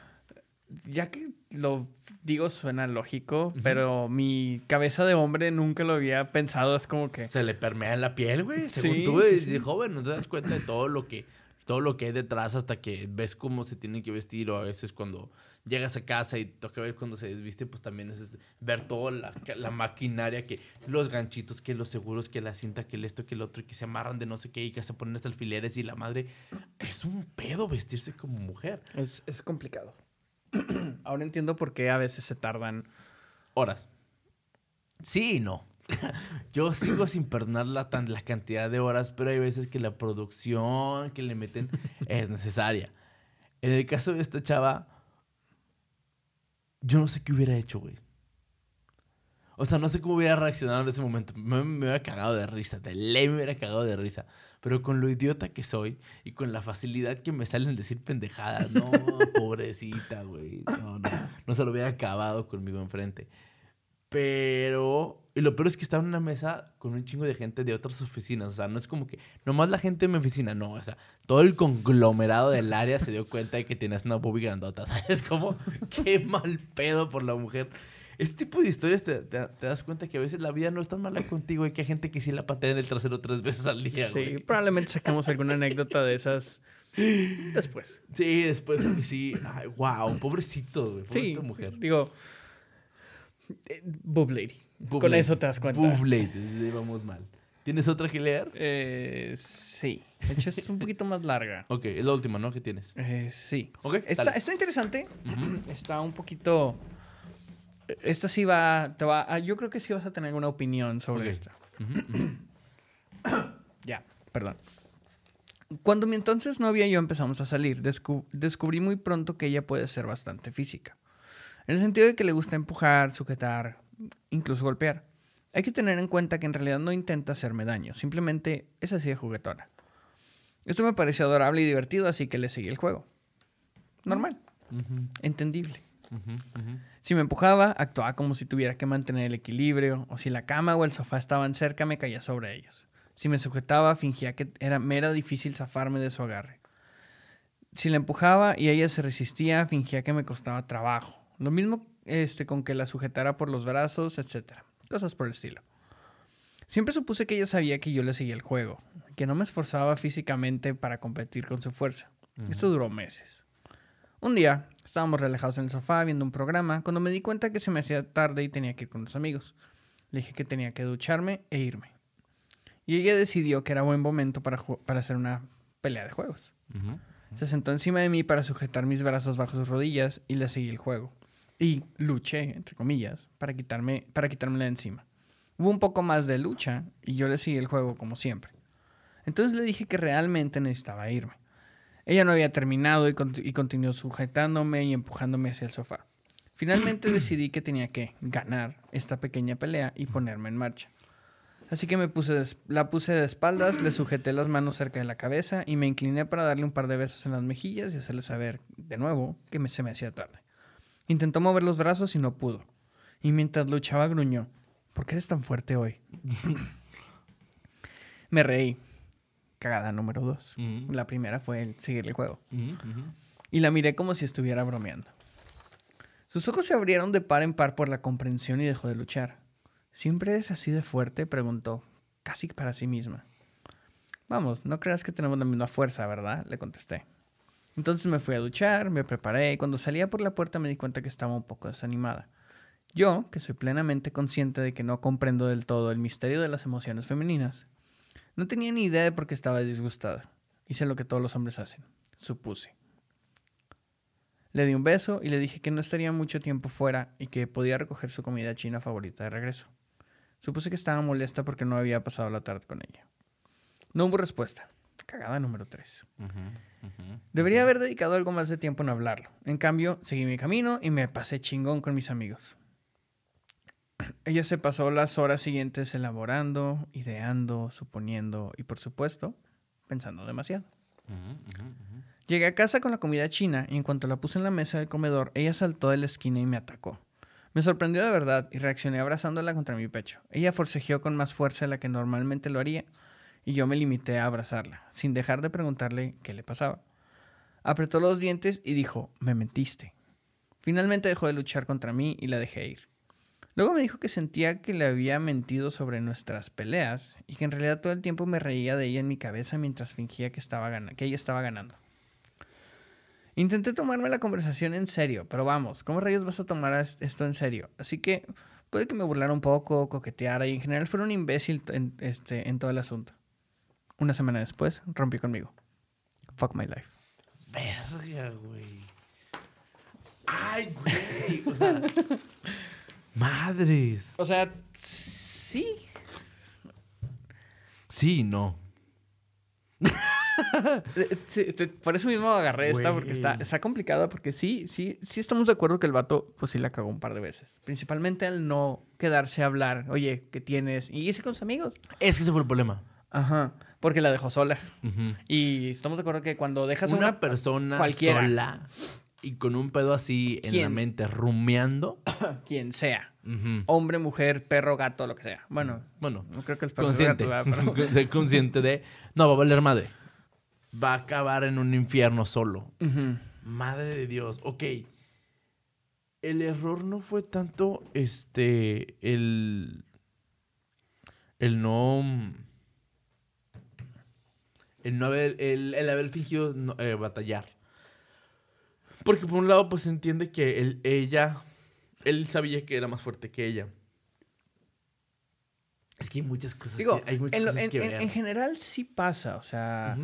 ya que lo digo suena lógico, pero mi cabeza de hombre nunca lo había pensado, es como que... Se le permea en la piel, güey. Según Sí, tú, sí, sí. joven, no te das cuenta de todo lo que todo lo que hay detrás hasta que ves cómo se tienen que vestir o a veces cuando llegas a casa y toca ver cuando se desviste, pues también es, es ver toda la, la maquinaria, que los ganchitos, que los seguros, que la cinta, que el esto, que el otro, y que se amarran de no sé qué y que se ponen hasta alfileres y la madre. Es un pedo vestirse como mujer. Es, es complicado. Ahora entiendo por qué a veces se tardan. Horas. Sí y no. Yo sigo sin perdonar la, tan, la cantidad de horas, pero hay veces que la producción que le meten es necesaria. En el caso de esta chava, yo no sé qué hubiera hecho, güey. O sea, no sé cómo hubiera reaccionado en ese momento. Me, me hubiera cagado de risa, de ley me hubiera cagado de risa. Pero con lo idiota que soy y con la facilidad que me salen decir pendejadas, no, pobrecita, güey. No, no, no se lo hubiera acabado conmigo enfrente. Pero, y lo peor es que estaba en una mesa con un chingo de gente de otras oficinas. O sea, no es como que nomás la gente de mi oficina, no. O sea, todo el conglomerado del área se dio cuenta de que tenías una boobie grandota. ¿Sabes? Como, qué mal pedo por la mujer. Este tipo de historias te, te- te das cuenta que a veces la vida no es tan mala contigo y que hay gente que sí la patea en el trasero tres veces al día, Sí, güey. probablemente saquemos alguna anécdota de esas después. Sí, después sí. Ay, wow, pobrecito, güey. Sí, Pobrecita mujer. digo, Boob Lady. Boob Con lady. eso te das cuenta. Boob lady, vamos mal. ¿Tienes otra que leer? Eh, sí, de hecho es un poquito más larga. Ok, es la última, ¿no? ¿Qué tienes? Eh, sí. Ok, Está, está interesante. Está un poquito. Esta sí va, te va. ah, Yo creo que sí vas a tener alguna opinión sobre esta. Ya, perdón. Cuando mi entonces novia y yo empezamos a salir, descu- descubrí muy pronto que ella puede ser bastante física. En el sentido de que le gusta empujar, sujetar, incluso golpear. Hay que tener en cuenta que en realidad no intenta hacerme daño, simplemente es así de juguetona. Esto me pareció adorable y divertido, así que le seguí el juego. Normal, entendible. Si me empujaba, actuaba como si tuviera que mantener el equilibrio, o si la cama o el sofá estaban cerca, me caía sobre ellos. Si me sujetaba, fingía que era, me era difícil zafarme de su agarre. Si la empujaba y ella se resistía, fingía que me costaba trabajo. Lo mismo este, con que la sujetara por los brazos, etc. Cosas por el estilo. Siempre supuse que ella sabía que yo le seguía el juego, que no me esforzaba físicamente para competir con su fuerza. Esto duró meses. Un día, estábamos relajados en el sofá viendo un programa cuando me di cuenta que se me hacía tarde y tenía que ir con los amigos. Le dije que tenía que ducharme e irme. Y ella decidió que era buen momento para, para hacer una pelea de juegos. Se sentó encima de mí para sujetar mis brazos bajo sus rodillas y le seguí el juego. Y luché, entre comillas, para, quitarme, para quitármela de encima. Hubo un poco más de lucha y yo le seguí el juego como siempre. Entonces le dije que realmente necesitaba irme. Ella no había terminado y, cont- y continuó sujetándome y empujándome hacia el sofá. Finalmente decidí que tenía que ganar esta pequeña pelea y ponerme en marcha. Así que me puse la puse de espaldas, le sujeté las manos cerca de la cabeza y me incliné para darle un par de besos en las mejillas y hacerle saber de nuevo que me- se me hacía tarde. Intentó mover los brazos y no pudo. Y mientras luchaba gruñó, ¿por qué eres tan fuerte hoy? me reí. Cagada número dos. La primera fue el seguir el juego. Y la miré como si estuviera bromeando. Sus ojos se abrieron de par en par por la comprensión y dejó de luchar. ¿Siempre es así de fuerte? preguntó, casi para sí misma. Vamos, no creas que tenemos la misma fuerza, ¿verdad? Le contesté. Entonces me fui a duchar, me preparé y cuando salía por la puerta me di cuenta que estaba un poco desanimada. Yo, que soy plenamente consciente de que no comprendo del todo el misterio de las emociones femeninas, no tenía ni idea de por qué estaba disgustada. Hice lo que todos los hombres hacen. Supuse. Le di un beso y le dije que no estaría mucho tiempo fuera y que podía recoger su comida china favorita de regreso. Supuse que estaba molesta porque no había pasado la tarde con ella. No hubo respuesta. Cagada número 3. Ujú, ujú. Debería haber dedicado algo más de tiempo en hablarlo. En cambio, seguí mi camino y me pasé chingón con mis amigos. Ella se pasó las horas siguientes elaborando, ideando, suponiendo y, por supuesto, pensando demasiado. Llegué a casa con la comida china y en cuanto la puse en la mesa del comedor, ella saltó de la esquina y me atacó. Me sorprendió de verdad y reaccioné abrazándola contra mi pecho. Ella forcejeó con más fuerza de la que normalmente lo haría y yo me limité a abrazarla, sin dejar de preguntarle qué le pasaba. Apretó los dientes y dijo, me mentiste. Finalmente dejó de luchar contra mí y la dejé ir. Luego me dijo que sentía que le había mentido sobre nuestras peleas y que en realidad todo el tiempo me reía de ella en mi cabeza mientras fingía que, estaba que ella estaba ganando. Intenté tomarme la conversación en serio, pero vamos, ¿cómo rayos vas a tomar es- esto en serio? Así que puede que me burlara un poco, coqueteara y en general fuera un imbécil este, en todo el asunto. Una semana después, rompió conmigo. Fuck my life. Verga, güey. Ay, güey. O sea, madres. O sea, sí. Sí, no. Eh, te- Por eso mismo agarré esta, porque está, está complicada, porque sí, sí, sí estamos de acuerdo que el vato, pues sí la cagó un par de veces. Principalmente al no quedarse a hablar, oye, ¿qué tienes? Y hice con sus amigos. Es que ese fue el problema. Ajá, porque la dejó sola. Y estamos de acuerdo que cuando dejas a Una, una, persona cualquiera. sola y con un pedo así en la mente, rumiando. quien sea, hombre, mujer, perro, gato, lo que sea. Bueno, Bueno, no creo que el perro consciente. gato, ¿verdad? Pero- Ser consciente de. No, va a valer madre. Va a acabar en un infierno solo. Madre de Dios. Ok. El error no fue tanto este. El. El no. El no haber. El, el haber fingido no- eh, batallar. Porque por un lado, pues entiende que él, ella. Él sabía que era más fuerte que ella. Es que hay muchas cosas Digo, que, hay muchas en, cosas en- que en- ver. en general sí pasa, o sea,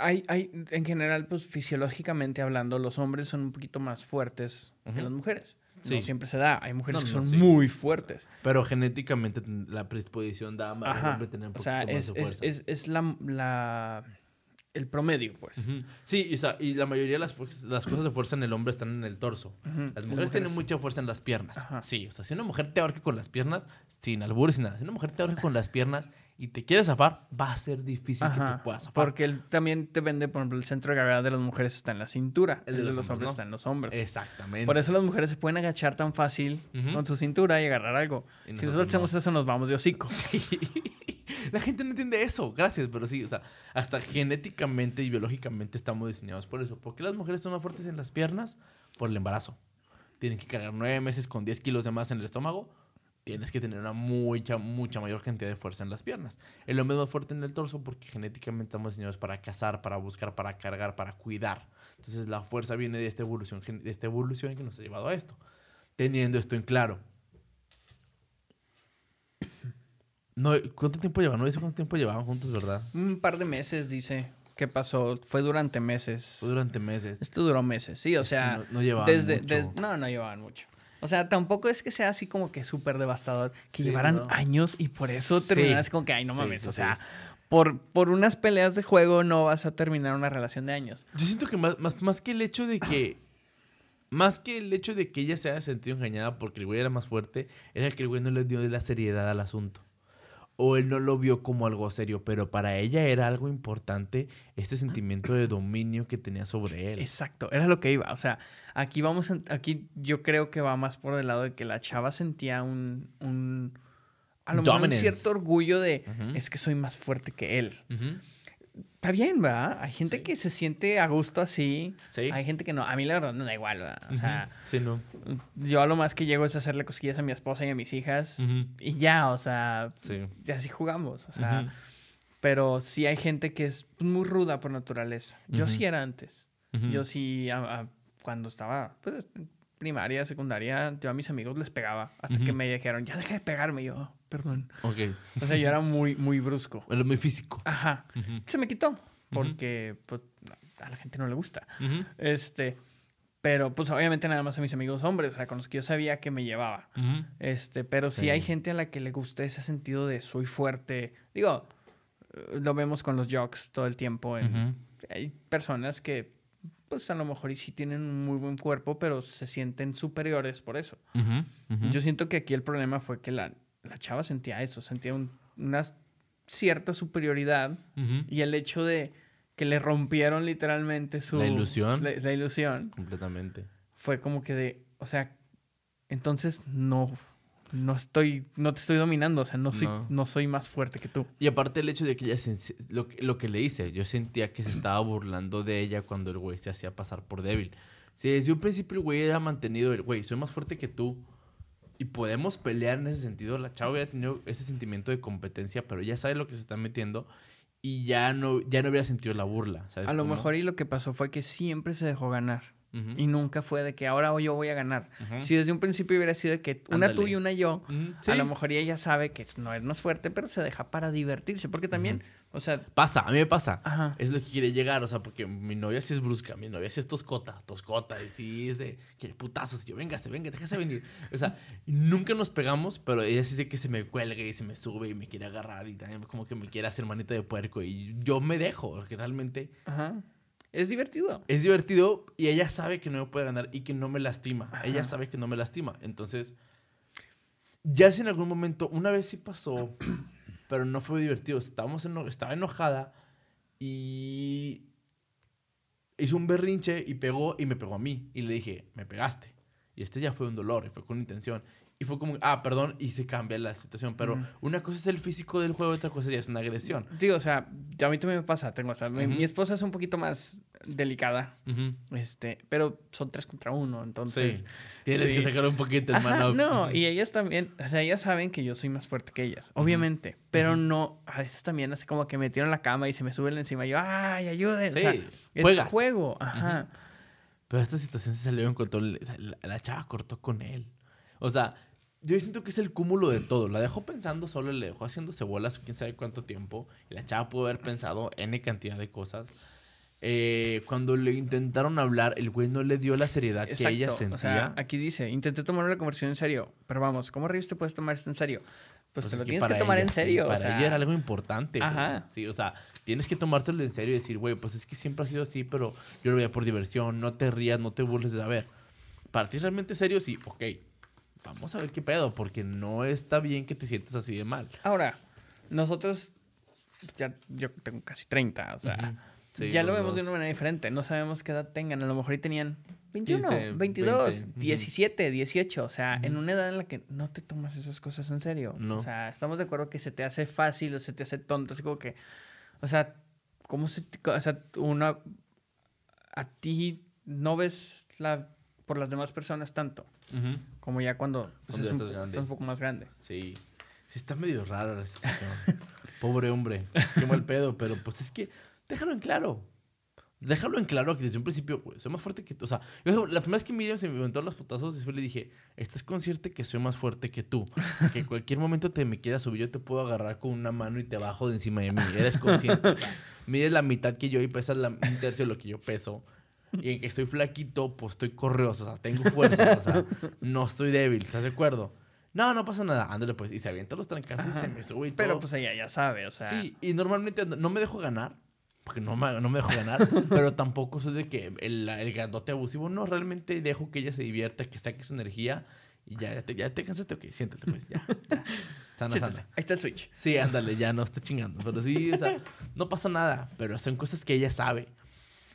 hay, hay, en general, pues fisiológicamente hablando, los hombres son un poquito más fuertes que las mujeres. Sí. No siempre se da, hay mujeres No, que no, son sí. muy fuertes. Pero genéticamente la predisposición da a Ajá. hombre tener un O sea, más es, de es, fuerza. es, es la, la- el promedio, pues. Sí, y, o sea, y la mayoría de las, fuerzas- las cosas de fuerza en el hombre están en el torso. Las mujeres tienen mucha fuerza en las piernas. Ajá. Sí, o sea, si una mujer te ahorca con las piernas, sin albures, sin nada. Si una mujer te ahorca con las piernas y te quiere zafar, va a ser difícil que te puedas zafar. Porque él también depende, por ejemplo, el centro de gravedad de las mujeres está en la cintura, el, de, los, hombres, ¿no? está en los hombros. Exactamente. Por eso las mujeres se pueden agachar tan fácil con su cintura y agarrar algo. Y si nosotros nosotros hacemos no. eso, nos vamos de hocico. Sí. La gente no entiende eso. Gracias, pero sí, o sea, hasta genéticamente y biológicamente estamos diseñados por eso. ¿Por qué las mujeres son más fuertes en las piernas? Por el embarazo. Tienen que cargar nueve meses con 10 kilos de más en el estómago tienes que tener una mucha, mucha mayor cantidad de fuerza en las piernas. El hombre es más fuerte en el torso porque genéticamente estamos diseñados para cazar, para buscar, para cargar, para cuidar. Entonces la fuerza viene de esta evolución, de esta evolución que nos ha llevado a esto. Teniendo esto en claro. No, ¿Cuánto tiempo llevan? No dice cuánto tiempo llevaban juntos, ¿verdad? Un par de meses, dice. ¿Qué pasó? Fue durante meses. Fue durante meses. Esto duró meses, sí, o Es sea. no- no llevaban desde, mucho. des- no, no llevaban mucho. O sea, tampoco es que sea así como que súper devastador, que Sí, llevaran no. años y por eso Sí. terminaran así como que, ay, no mames. sí, o sea, por, por unas peleas de juego no vas a terminar una relación de años. Yo siento que más, más, más que el hecho de que. Más que el hecho de que ella se haya sentido engañada porque el güey era más fuerte, era que el güey no le dio la seriedad al asunto. O él no lo vio como algo serio, pero para ella era algo importante este sentimiento de dominio que tenía sobre él. Exacto, era lo que iba. O sea, aquí vamos, aquí yo creo que va más por el lado de que la chava sentía un, un a lo mejor un cierto orgullo de, es que soy más fuerte que él. Ujú. Está bien, ¿verdad? Hay gente Sí. que se siente a gusto así. Sí. Hay gente que no. A mí la verdad no da igual, ¿verdad? O sea, Sí, no. yo a lo más que llego es hacerle cosquillas a mi esposa y a mis hijas. Y ya, o sea, Sí. y así jugamos. O sea, pero sí hay gente que es muy ruda por naturaleza. Yo sí era antes. Yo sí, a- a- cuando estaba pues, primaria, secundaria, yo a mis amigos les pegaba. Hasta que me dijeron, ya deja de pegarme. Y yo, "Oh, perdón. Ok. O sea, yo era muy, muy brusco. Era muy físico. Ajá. Se me quitó. Porque pues, a la gente no le gusta. Este. Pero, pues, obviamente nada más a mis amigos hombres, o sea, con los que yo sabía que me llevaba. Este, pero sí, Sí. hay gente a la que le gusta ese sentido de soy fuerte. Digo, lo vemos con los jocks todo el tiempo. en-. Hay personas que, pues, a lo mejor y sí tienen un muy buen cuerpo, pero se sienten superiores por eso. Yo siento que aquí el problema fue que la, la chava sentía eso, sentía un- una cierta superioridad y el hecho de que le rompieron literalmente su... La ilusión. La, la ilusión Completamente. fue como que de, o sea, entonces no, no estoy, no te estoy dominando, o sea, no soy, No. no. soy más fuerte que tú. Y aparte el hecho de que ella se- lo, que- lo que le hice, yo sentía que se estaba burlando de ella cuando el güey se hacía pasar por débil. Si desde un principio el güey era mantenido el güey, soy más fuerte que tú y podemos pelear en ese sentido, la chava había tenido ese sentimiento de competencia, pero ya sabe lo que se está metiendo y ya no, ya no hubiera sentido la burla. ¿sabes A lo cómo? mejor y lo que pasó fue que siempre se dejó ganar. Ujú. Y nunca fue de que ahora yo voy a ganar. Ujú. Si desde un principio hubiera sido de que una Ándale. tú y una yo, Ujú, a lo sí. mejor ella sabe que no es más fuerte, pero se deja para divertirse. Porque también, o sea, Pasa, a mí me pasa. Ajá. Es lo que quiere llegar, o sea, porque mi novia sí es brusca, mi novia sí es toscota, toscota, y sí es de, quiere putazos, y yo, véngase, venga, déjese venir. O sea, nunca nos pegamos, pero ella sí dice que se me cuelga y se me sube y me quiere agarrar y también como que me quiere hacer manita de puerco y yo me dejo, porque realmente ajá, es divertido. es divertido y ella sabe que no me puede ganar y que no me lastima. Ella sabe que no me lastima. Entonces, ya si en algún momento, una vez sí pasó, pero no fue divertido. Estábamos eno- estaba enojada y hizo un berrinche y pegó y me pegó a mí. Y le dije, me pegaste. Y este ya fue un dolor y fue con intención. Y fue como, ah, perdón, y se cambia la situación. Pero una cosa es el físico del juego, otra cosa ya es una agresión. Digo, o sea, a mí también me pasa. Tengo, o sea, mi, esposa es un poquito más delicada. Este, pero son tres contra uno, entonces. sí. Tienes sí. que sacar un poquito el Ajá, mano. no, y ellas también, o sea, ellas saben que yo soy más fuerte que ellas, obviamente, pero no, a veces también así como que me tiro en la cama y se me suben encima y yo, ay, ayuden, Sí, o sea, es juegas. juego, ajá. Pero esta situación se salió en control. La, la chava cortó con él. O sea, yo siento que es el cúmulo de todo. La dejó pensando solo, le dejó haciéndose bolas quién sabe cuánto tiempo. Y la chava pudo haber pensado N cantidad de cosas. Eh, cuando le intentaron hablar, el güey no le dio la seriedad que ella sentía. o sea, aquí dice, intenté tomar la conversación en serio, pero vamos, ¿cómo rayos te puedes tomar esto en serio? Pues, Pues te lo tienes que tomar ella en sí, serio, o para sea, ella era algo importante. güey. Ajá. Sí, o sea, tienes que tomártelo en serio y decir, güey, pues es que siempre ha sido así, pero yo lo veía por diversión, no te rías, no te burles de saber. Para ti es realmente serio, sí, ok. Vamos a ver qué pedo, porque no está bien que te sientas así de mal. Ahora, nosotros, ya, yo tengo casi 30, o sea. Sí, ya lo vemos de una manera diferente. No sabemos qué edad tengan. A lo mejor y tenían 21, 15, 22, 20, ujú. 17, 18. O sea, en una edad en la que no te tomas esas cosas en serio. No. O sea, estamos de acuerdo que se te hace fácil o se te hace tonto. Así como que, o sea, ¿cómo se O sea, una... A ti no ves la por las demás personas tanto. Como ya cuando, pues, es ya un, estás un poco más grande. Sí. Sí, está medio rara la situación. Pobre hombre. Qué mal pedo, pero pues es que déjalo en claro. Déjalo en claro que desde un principio, güey, soy más fuerte que tú. O sea, yo, la primera vez que Miriam se me inventó los putazos, después le dije, estás consciente que soy más fuerte que tú. Que en cualquier momento te me quieras subir, yo te puedo agarrar con una mano y te bajo de encima de mí. Eres consciente. O sea, mides la mitad que yo y pesas la, un tercio de lo que yo peso. Y en que estoy flaquito, pues estoy correoso, o sea, tengo fuerza, o sea, no estoy débil, ¿estás de acuerdo? No, no pasa nada, ándale pues. Y se avienta los trancazos y se me sube y todo. Pero pues ella ya sabe, o sea. Sí, y normalmente no me dejo ganar, porque no me, no me dejo ganar, pero tampoco soy de que el, el grandote abusivo, no, realmente dejo que ella se divierta, que saque su energía y ya, ya te, ya te cansaste, ok, siéntate pues, ya, ya. Sana, sana. Ahí está el switch. Sí, ándale, ya no está chingando, pero sí, o sea, no pasa nada, pero son cosas que ella sabe.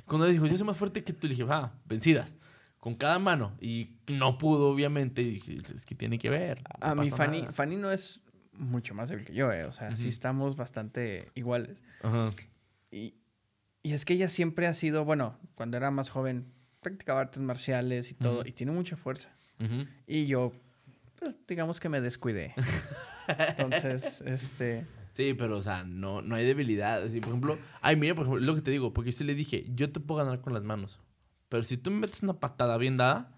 Cuando dijo, yo soy más fuerte que tú, le dije, ah, vencidas. Con cada mano. Y no pudo, obviamente. Y dije, es que tiene que ver. no A mí, Fanny, nada". Fanny no es mucho más débil que yo, eh. O sea, sí estamos bastante iguales. Ajá. Y, y es que ella siempre ha sido, bueno, cuando era más joven, practicaba artes marciales y todo, y tiene mucha fuerza. Y yo, pues, digamos que me descuidé. Entonces, este. Sí, pero, o sea, no, no hay debilidad. Así, por ejemplo, ay, mira, por ejemplo, lo que te digo, porque yo sí le dije, yo te puedo ganar con las manos. Pero si tú me metes una patada bien dada,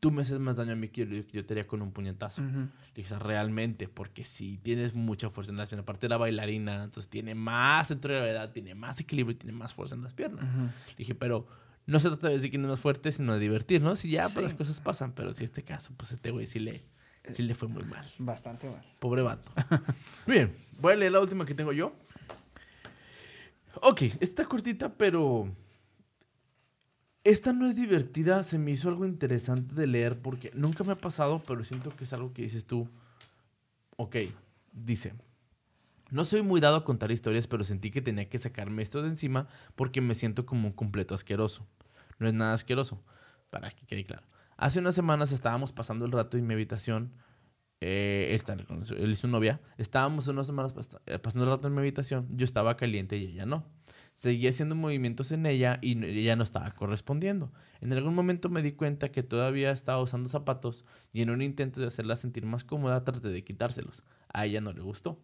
tú me haces más daño a mí que yo, yo te haría con un puñetazo. ujú. Le dije, o sea, realmente, porque si tienes mucha fuerza en las piernas, aparte era bailarina, entonces tiene más centro de gravedad, tiene más equilibrio y tiene más fuerza en las piernas. Ujú. Le dije, pero no se trata de decir que no es más fuerte, sino de divertirnos. Y ya, pues Sí. las cosas pasan. Pero si este caso, pues este güey sí le, sí le fue muy mal. Bastante mal. Pobre vato. Bien, voy a leer la última que tengo yo. Ok, está cortita, pero. Esta no es divertida, se me hizo algo interesante de leer porque nunca me ha pasado, pero siento que es algo que dices tú. Ok, dice. No soy muy dado a contar historias, pero sentí que tenía que sacarme esto de encima porque me siento como un completo asqueroso. No es nada asqueroso, para que quede claro. Hace unas semanas estábamos pasando el rato en mi habitación eh, su- él y su novia, estábamos unas semanas eh, pasando el rato en mi habitación, yo estaba caliente y ella no. Seguía haciendo movimientos en ella y ella no estaba correspondiendo. En algún momento me di cuenta que todavía estaba usando zapatos y en un intento de hacerla sentir más cómoda traté de quitárselos. A ella no le gustó.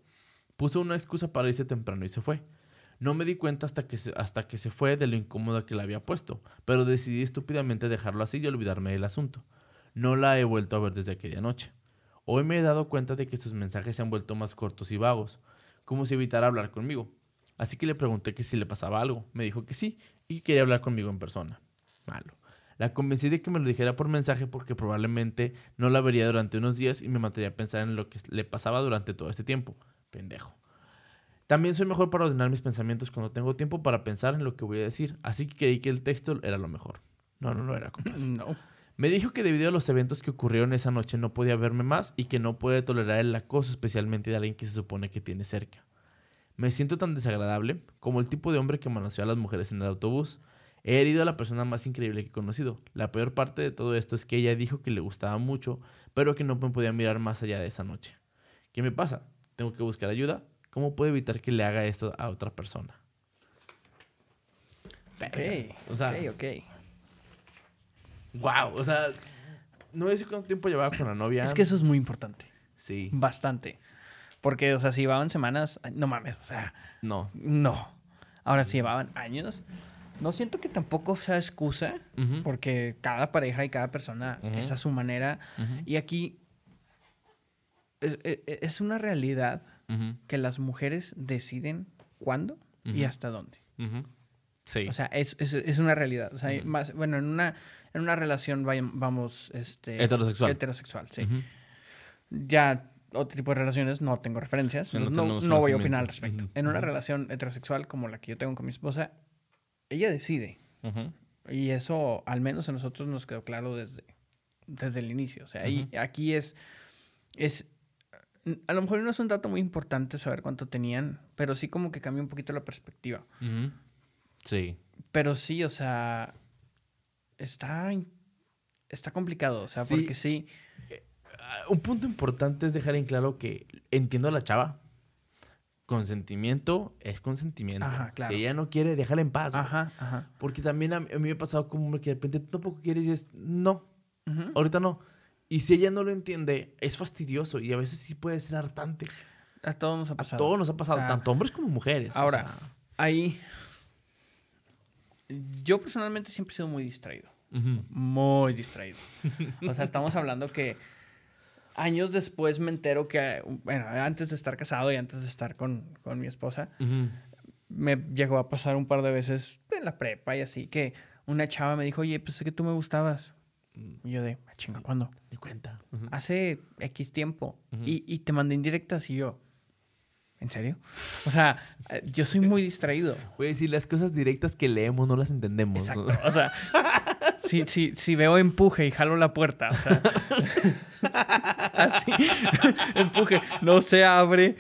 Puso una excusa para irse temprano y se fue. No me di cuenta hasta que, se, hasta que se fue de lo incómoda que la había puesto, pero decidí estúpidamente dejarlo así y olvidarme del asunto. No la he vuelto a ver desde aquella noche. Hoy me he dado cuenta de que sus mensajes se han vuelto más cortos y vagos, como si evitara hablar conmigo. Así que le pregunté que si le pasaba algo. Me dijo que sí y que quería hablar conmigo en persona. Malo. La convencí de que me lo dijera por mensaje porque probablemente no la vería durante unos días y me mataría a pensar en lo que le pasaba durante todo este tiempo. Pendejo. También soy mejor para ordenar mis pensamientos cuando tengo tiempo para pensar en lo que voy a decir, así que creí que el texto era lo mejor. No, no lo era. compadre. No. Me dijo que debido a los eventos que ocurrieron esa noche no podía verme más y que no puede tolerar el acoso, especialmente de alguien que se supone que tiene cerca. Me siento tan desagradable como el tipo de hombre que manoseó a las mujeres en el autobús. He herido a la persona más increíble que he conocido. La peor parte de todo esto es que ella dijo que le gustaba mucho, pero que no me podía mirar más allá de esa noche. ¿Qué me pasa? ¿Tengo que buscar ayuda? ¿Cómo puedo evitar que le haga esto a otra persona? Ok. O sea- ok, ok. Wow, o sea, no sé cuánto tiempo llevaba con la novia. Es que eso es muy importante. Sí. Bastante. Porque, o sea, si llevaban semanas, no mames, o sea, No. no. Ahora, si llevaban años, no siento que tampoco sea excusa, porque cada pareja y cada persona es a su manera. Y aquí es, e- e- es una realidad Ujú. que las mujeres deciden cuándo y Ujú. hasta dónde. Ujú. Sí. O sea, es, es- es una realidad. O sea, hay más, bueno, en una, en una relación vamos, este... Heterosexual. Heterosexual, sí. Ya otro tipo de relaciones no tengo referencias. No no, no voy a opinar al respecto. En una relación heterosexual como la que yo tengo con mi esposa, ella decide. Y eso, al menos a nosotros, nos quedó claro desde, desde el inicio. O sea, ahí, aquí es, es... A lo mejor no es un dato muy importante saber cuánto tenían, pero sí como que cambia un poquito la perspectiva. Sí. Pero sí, o sea, está, está complicado, o sea, Sí. porque sí, Ah, Un punto importante es dejar en claro que entiendo a la chava. consentimiento es consentimiento. Ajá, claro. Si ella no quiere, déjala en paz. Ajá, ajá. Porque también a mí, a mí me ha pasado como que de repente tú tampoco quieres y dices, no, ahorita no. Y si ella no lo entiende, es fastidioso y a veces sí puede ser hartante. A todos nos ha A pasado. todos nos ha pasado, O sea, tanto hombres como mujeres. o Ahora, sea, ahí. Yo personalmente siempre he sido muy distraído. Muy distraído. O sea, estamos hablando que años después me entero que, bueno, antes de estar casado y antes de estar con, con mi esposa, me llegó a pasar un par de veces en la prepa y así, que una chava me dijo, oye, pues es que tú me gustabas. Y yo de, "Ah, chinga, ¿cuándo? Ni cuenta. Hace X tiempo. Y, y te mandé indirectas y yo, ¿en serio? O sea, eh, yo soy muy distraído. Güey, si las cosas directas que leemos no las entendemos. Exacto. O sea, si, si, si veo empuje y jalo la puerta, o sea, así, empuje, no se abre.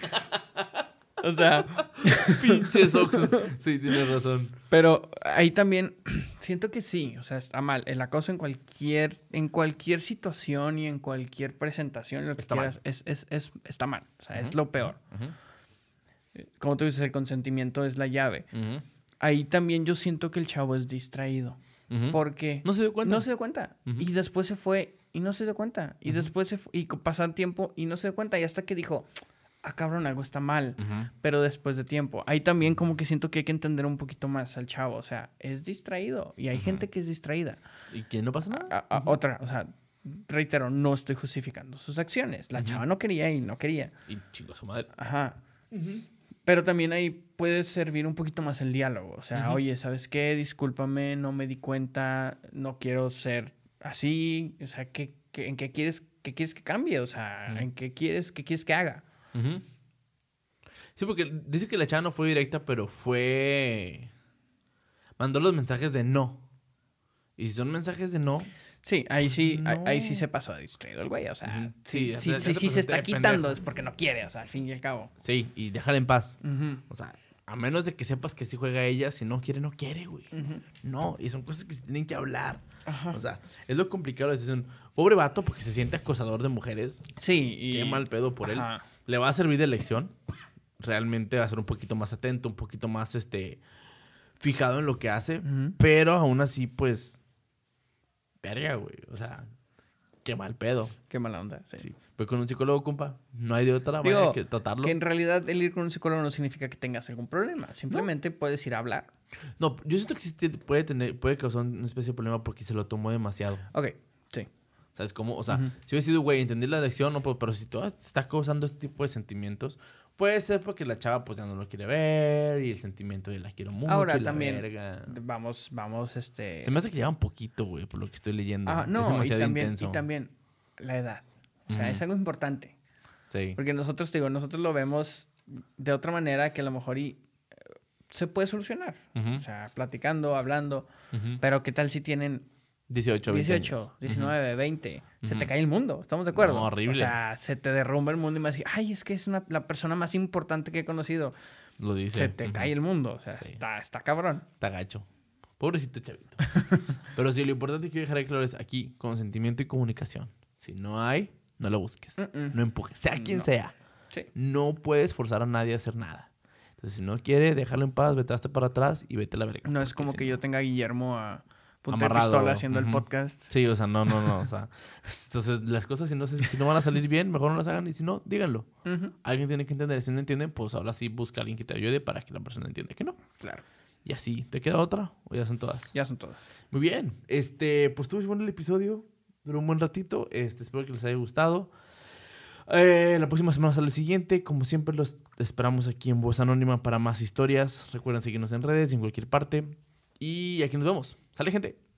O sea, Pinches oxos. Sí, tienes razón. pero ahí también siento que sí, o sea, está mal. El acoso en cualquier, en cualquier situación y en cualquier presentación, lo que Está mal. quieras, es, es, es- está mal. O sea, es lo peor. Como tú dices, el consentimiento es la llave. Ujú, Ahí también yo siento que el chavo es distraído. Porque No se dio cuenta. no se dio cuenta. Y después se fue y no se dio cuenta. Y después se fu- y pasar tiempo y no se dio cuenta. Y hasta que dijo, ah, cabrón, algo está mal. Pero después de tiempo. Ahí también como que siento que hay que entender un poquito más al chavo. O sea, es distraído. Y hay gente que es distraída. ¿Y que no pasa nada? A- a- Otra, o sea, reitero, no estoy justificando sus acciones. La chava no quería y no quería. Y chingo a su madre. Ajá. Pero también ahí puede servir un poquito más el diálogo. O sea, oye, ¿sabes qué? Discúlpame, no me di cuenta, no quiero ser así. O sea, ¿qué, qué- en qué quieres, qué quieres que cambie? O sea. ¿en qué quieres, qué quieres que haga? Sí, porque dice que la chava no fue directa, pero fue. Mandó los mensajes de no. Y si son mensajes de no, Sí, ahí sí, ahí- ahí sí se pasó de distraído el güey. O sea, sí, Sí, sí, o sí, sea, sí, se está quitando, pendejo. es porque no quiere, o sea, al fin y al cabo. sí, y déjala en paz. O sea, a menos de que sepas que sí juega ella, si no quiere, no quiere, güey. No, y son cosas que se tienen que hablar. Ajá. O sea, es lo complicado de decir un pobre vato porque se siente acosador de mujeres. Sí, y... Qué mal pedo por él. Le va a servir de lección. Realmente va a ser un poquito más atento, un poquito más este fijado en lo que hace. Pero aún así, pues. Verga, güey. O sea, qué mal pedo. Qué mala onda, sí. Sí. Pues con un psicólogo, compa, no hay de otra Digo, manera que tratarlo. Que en realidad el ir con un psicólogo no significa que tengas algún problema. Simplemente puedes ir a hablar. No, yo siento que sí puede tener, puede causar una especie de problema porque se lo tomó demasiado. Ok. ¿Sabes cómo? O sea, Ujú. si hubiera sido, güey, entendí la lección, no, pero, pero si tú estás causando este tipo de sentimientos, puede ser porque la chava pues ya no lo quiere ver y el sentimiento de la quiero mucho Ahora y la también, verga. Vamos, vamos, este... Se me hace que lleva un poquito, güey, por lo que estoy leyendo. Ah, es no, y demasiado también, intenso. y también la edad. O sea, Ujú. es algo importante. Sí. Porque nosotros, te digo, nosotros lo vemos de otra manera que a lo mejor y, eh, se puede solucionar. Ujú, O sea, platicando, hablando. ujú. Pero ¿qué tal si tienen 18, 20 18, años. 19, 20? Se te cae el mundo, ¿estamos de acuerdo? No, horrible. O sea, se te derrumba el mundo y me decís, ay, es que es una, la persona más importante que he conocido. Lo dice. Se te cae el mundo. O sea, Sí. está, está cabrón. Está gacho. Pobrecito chavito. Pero sí, lo importante que quiero dejar claro es aquí, consentimiento y comunicación. Si no hay, no lo busques. Mm-mm. No empujes. Sea quien No. sea. Sí. No puedes forzar a nadie a hacer nada. Entonces, si no quiere, déjalo en paz, vete hasta para atrás y vete a la verga. No es como si que no- yo tenga a Guillermo a punta de pistola haciendo el podcast. Sí, o sea, no, no, no. O sea, entonces las cosas, si no, si no van a salir bien, mejor no las hagan. Y si no, díganlo. Alguien tiene que entender. Si no entienden, pues ahora sí busca a alguien que te ayude para que la persona entienda que no. Claro. Y así, ¿te queda otra? ¿O ya son todas? Ya son todas. Muy bien. Este, pues estuvo bueno el episodio. Duró un buen ratito. Este, espero que les haya gustado. Eh, la próxima semana sale el siguiente. Como siempre, los esperamos aquí en Voz Anónima para más historias. Recuerden seguirnos en redes y en cualquier parte. Y aquí nos vemos. Sale, gente.